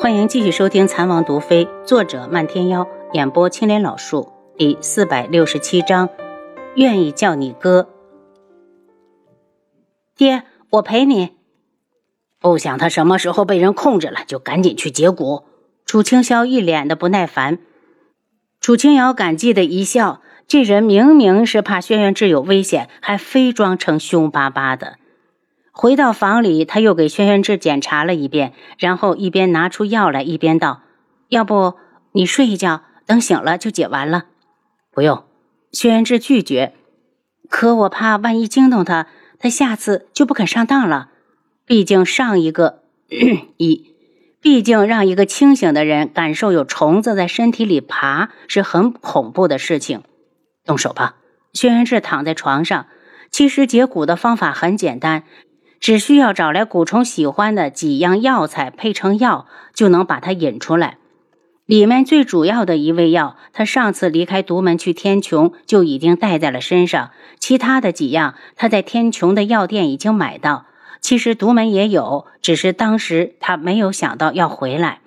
欢迎继续收听《残王毒妃》，作者漫天妖，演播青莲老树，第四百六十七章，愿意叫你哥。爹，我陪你。不想他什么时候被人控制了，就赶紧去解蛊。楚清霄一脸的不耐烦。楚清瑶感激的一笑，这人明明是怕轩辕志有危险，还非装成凶巴巴的。回到房里，他又给轩辕志检查了一遍，然后一边拿出药来，一边道：“要不你睡一觉，等醒了就解完了。”不用，轩辕志拒绝。可我怕万一惊动他，他下次就不肯上当了。毕竟上一个一，毕竟让一个清醒的人感受有虫子在身体里爬是很恐怖的事情。动手吧。轩辕志躺在床上，其实解蛊的方法很简单。只需要找来蛊虫喜欢的几样药材配成药，就能把它引出来。里面最主要的一味药，他上次离开独门去天穹就已经带在了身上。其他的几样，他在天穹的药店已经买到。其实独门也有，只是当时他没有想到要回来。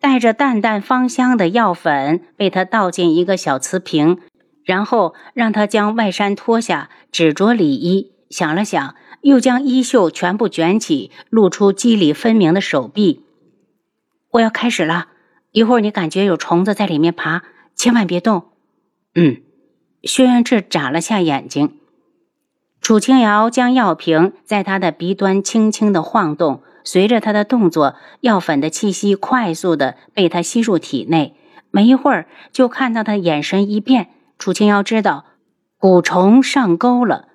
带着淡淡芳香的药粉被他倒进一个小瓷瓶，然后让他将外衫脱下，只着里衣。想了想。又将衣袖全部卷起，露出肌理分明的手臂。我要开始了，一会儿你感觉有虫子在里面爬，千万别动。嗯。轩辕志眨了下眼睛。楚清瑶将药瓶在他的鼻端轻轻的晃动，随着他的动作，药粉的气息快速的被他吸入体内。没一会儿，就看到他眼神一变，楚清瑶知道蛊虫上钩了。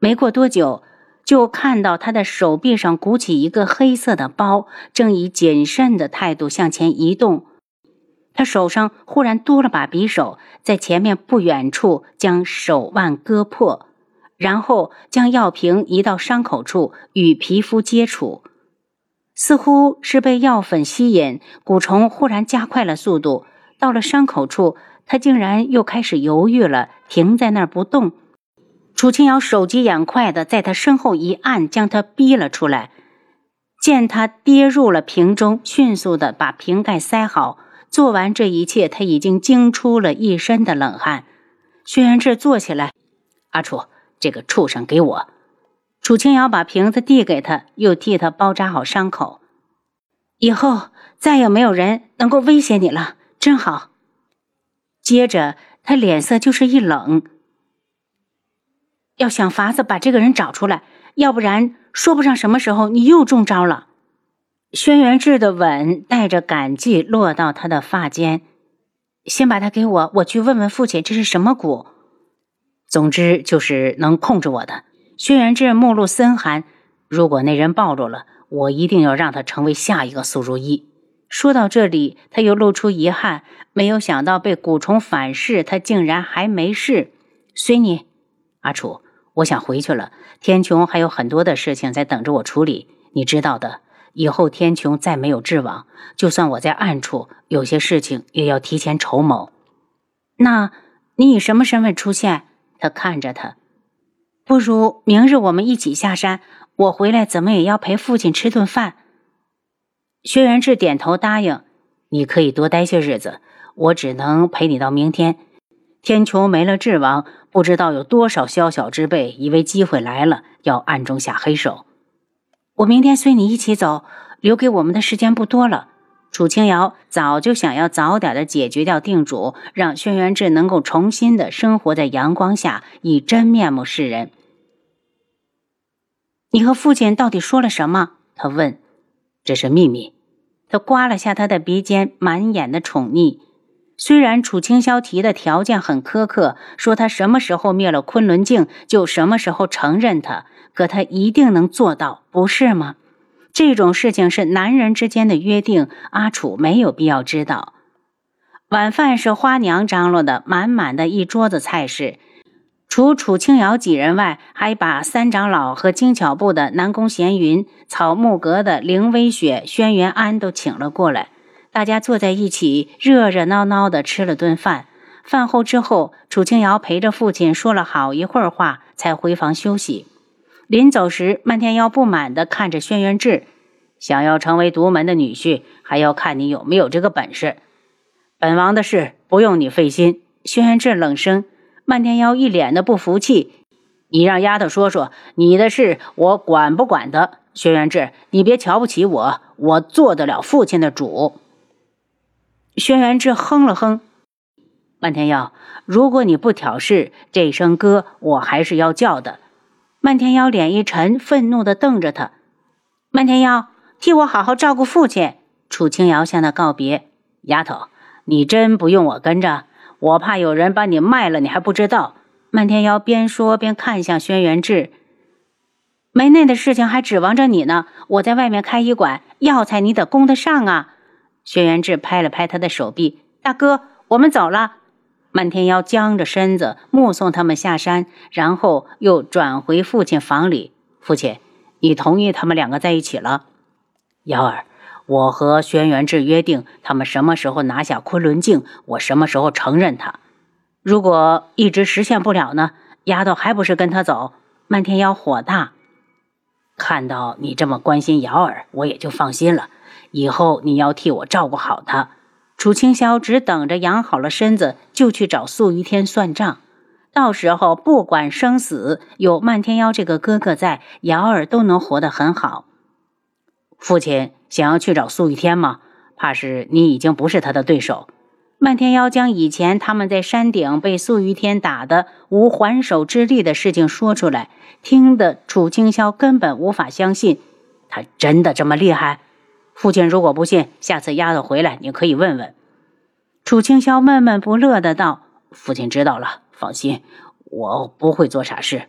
没过多久。就看到他的手臂上鼓起一个黑色的包，正以谨慎的态度向前移动。他手上忽然多了把匕首，在前面不远处将手腕割破，然后将药瓶移到伤口处与皮肤接触。似乎是被药粉吸引，蛊虫忽然加快了速度。到了伤口处，他竟然又开始犹豫了，停在那儿不动。楚清瑶手疾眼快的在他身后一按，将他逼了出来。见他跌入了瓶中，迅速的把瓶盖塞好。做完这一切，他已经惊出了一身的冷汗。轩辕志坐起来：“阿楚，这个畜生给我。”楚清瑶把瓶子递给他，又替他包扎好伤口。以后再也没有人能够威胁你了，真好。接着，他脸色就是一冷。要想法子把这个人找出来，要不然说不上什么时候你又中招了。轩辕志的吻带着感激落到他的发间，先把他给我，我去问问父亲这是什么蛊。总之就是能控制我的。轩辕志目露森寒，如果那人暴露了，我一定要让他成为下一个苏如意。说到这里，他又露出遗憾，没有想到被蛊虫反噬，他竟然还没事。随你，阿楚。我想回去了，天穹还有很多的事情在等着我处理，你知道的。以后天穹再没有智王，就算我在暗处，有些事情也要提前筹谋。那你以什么身份出现？他看着他，不如明日我们一起下山，我回来怎么也要陪父亲吃顿饭。薛元志点头答应，你可以多待些日子，我只能陪你到明天。天穹没了智王。不知道有多少宵小之辈以为机会来了，要暗中下黑手。我明天随你一起走，留给我们的时间不多了。楚清瑶早就想要早点的解决掉定主，让轩辕志能够重新的生活在阳光下，以真面目示人。你和父亲到底说了什么？他问。这是秘密。他刮了下他的鼻尖，满眼的宠溺。虽然楚清霄提的条件很苛刻，说他什么时候灭了昆仑镜，就什么时候承认他，可他一定能做到，不是吗？这种事情是男人之间的约定，阿楚没有必要知道。晚饭是花娘张罗的，满满的一桌子菜式，除楚清瑶几人外，还把三长老和精巧部的南宫闲云、草木阁的凌微雪、轩辕安都请了过来。大家坐在一起，热热闹闹的吃了顿饭。饭后之后，楚清瑶陪着父亲说了好一会儿话，才回房休息。临走时，漫天妖不满地看着轩辕志：“想要成为独门的女婿，还要看你有没有这个本事。本王的事不用你费心。”轩辕志冷声。漫天妖一脸的不服气：“你让丫头说说，你的事我管不管的？轩辕志，你别瞧不起我，我做得了父亲的主。”轩辕志哼了哼：“漫天妖，如果你不挑事，这声哥我还是要叫的。”漫天妖脸一沉，愤怒地瞪着他：“漫天妖。”替我好好照顾父亲。楚清瑶向他告别。丫头，你真不用我跟着，我怕有人把你卖了，你还不知道。漫天妖边说边看向轩辕志。门内的事情还指望着你呢。我在外面开医馆，药材你得供得上啊。轩辕志拍了拍他的手臂：“大哥，我们走了。”漫天妖僵着身子目送他们下山，然后又转回父亲房里。父亲，你同意他们两个在一起了？瑶儿，我和轩辕志约定，他们什么时候拿下昆仑镜，我什么时候承认他。如果一直实现不了呢？丫头还不是跟他走？漫天妖火大，看到你这么关心瑶儿，我也就放心了。以后你要替我照顾好他。楚清霄只等着养好了身子，就去找素玉天算账。到时候不管生死，有漫天妖这个哥哥在，瑶儿都能活得很好。父亲想要去找素玉天吗？怕是你已经不是他的对手。漫天妖将以前他们在山顶被素玉天打的无还手之力的事情说出来，听得楚清霄根本无法相信，他真的这么厉害？父亲如果不信，下次丫头回来你可以问问。楚清霄闷闷不乐的道：“父亲知道了，放心，我不会做傻事。”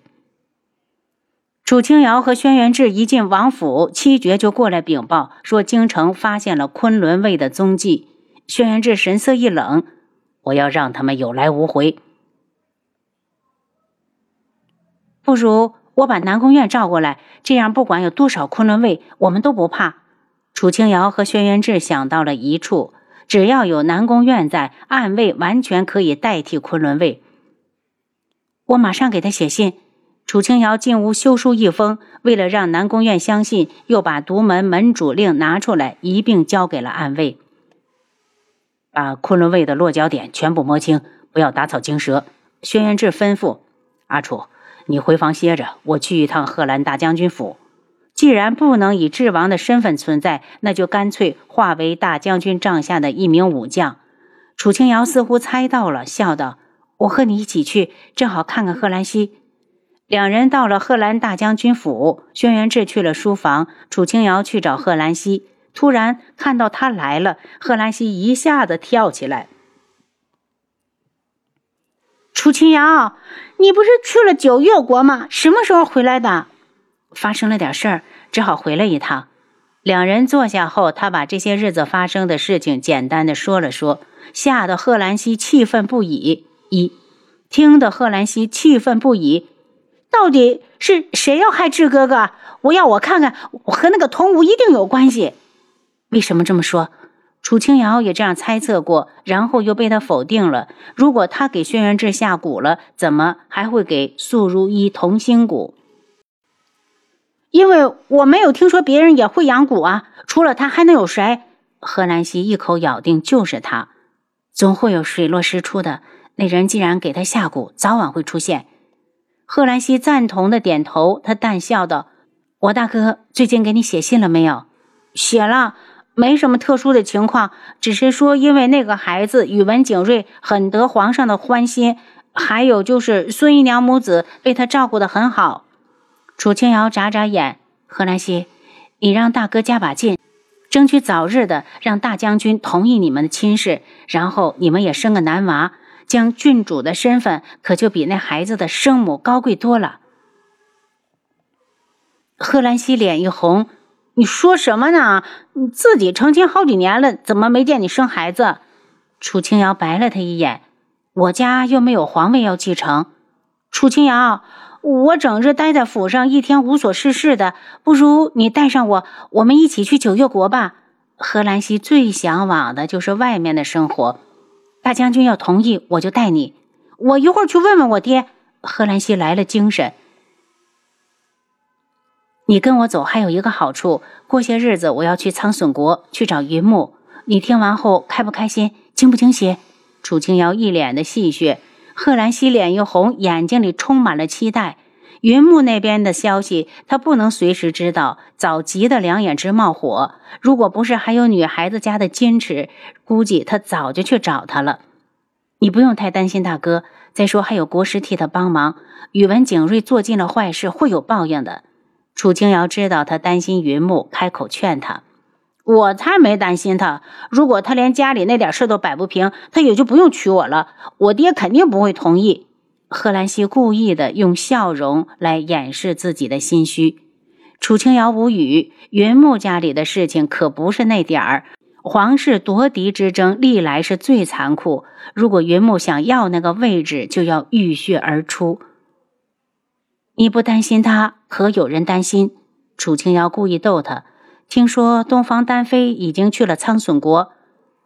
楚清瑶和轩辕志一进王府，七绝就过来禀报说京城发现了昆仑卫的踪迹。轩辕志神色一冷：“我要让他们有来无回。不如我把南宫院召过来，这样不管有多少昆仑卫，我们都不怕。”楚清瑶和轩辕志想到了一处，只要有南宫院在，暗卫完全可以代替昆仑卫。我马上给他写信。楚清瑶进屋修书一封，为了让南宫院相信，又把独门门主令拿出来一并交给了暗卫，把昆仑卫的落脚点全部摸清，不要打草惊蛇。轩辕志吩咐阿楚：“你回房歇着，我去一趟贺兰大将军府。既然不能以智王的身份存在，那就干脆化为大将军帐下的一名武将。”楚清瑶似乎猜到了，笑道：“我和你一起去，正好看看贺兰溪。”两人到了贺兰大将军府，轩辕志去了书房，楚清瑶去找贺兰溪。突然看到他来了，贺兰溪一下子跳起来：“楚清瑶，你不是去了九月国吗？什么时候回来的？发生了点事儿，只好回来一趟。”两人坐下后，他把这些日子发生的事情简单的说了说，吓得贺兰溪气愤不已。一听得贺兰溪气愤不已。到底是谁要害智哥哥？我要我看看，我和那个童武一定有关系。为什么这么说？楚清瑶也这样猜测过，然后又被他否定了。如果他给轩辕志下蛊了，怎么还会给素如一同心蛊？因为我没有听说别人也会养蛊啊，除了他还能有谁？贺兰溪一口咬定就是他，总会有水落石出的。那人既然给他下蛊，早晚会出现。贺兰溪赞同的点头，他淡笑道：“我大哥最近给你写信了没有？写了，没什么特殊的情况，只是说因为那个孩子宇文景睿很得皇上的欢心，还有就是孙姨娘母子被他照顾的很好。”楚清瑶眨眨眼：“贺兰溪，你让大哥加把劲，争取早日的让大将军同意你们的亲事，然后你们也生个男娃。”将郡主的身份可就比那孩子的生母高贵多了。贺兰溪脸一红：“你说什么呢？你自己成亲好几年了，怎么没见你生孩子？”楚清瑶白了他一眼：“我家又没有皇位要继承。”楚清瑶，我整日待在府上，一天无所事事的，不如你带上我，我们一起去九月国吧。贺兰溪最向往的就是外面的生活。大将军要同意，我就带你。我一会儿去问问我爹。贺兰溪来了精神。你跟我走还有一个好处，过些日子我要去苍隼国去找云木。你听完后开不开心，惊不惊喜？楚清瑶一脸的戏谑，贺兰溪脸一红，眼睛里充满了期待。云木那边的消息，他不能随时知道，早急得两眼直冒火。如果不是还有女孩子家的矜持，估计他早就去找他了。你不用太担心，大哥。再说还有国师替他帮忙。宇文景睿做尽了坏事，会有报应的。楚清瑶知道他担心云木，开口劝他：“我才没担心他。如果他连家里那点事都摆不平，他也就不用娶我了。我爹肯定不会同意。”贺兰溪故意的用笑容来掩饰自己的心虚。楚清瑶无语。云木家里的事情可不是那点儿。皇室夺嫡之争历来是最残酷。如果云木想要那个位置，就要浴血而出。你不担心他，可有人担心？楚清瑶故意逗他。听说东方丹妃已经去了苍隼国。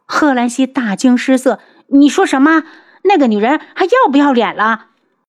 贺兰溪大惊失色：“你说什么？那个女人还要不要脸了？”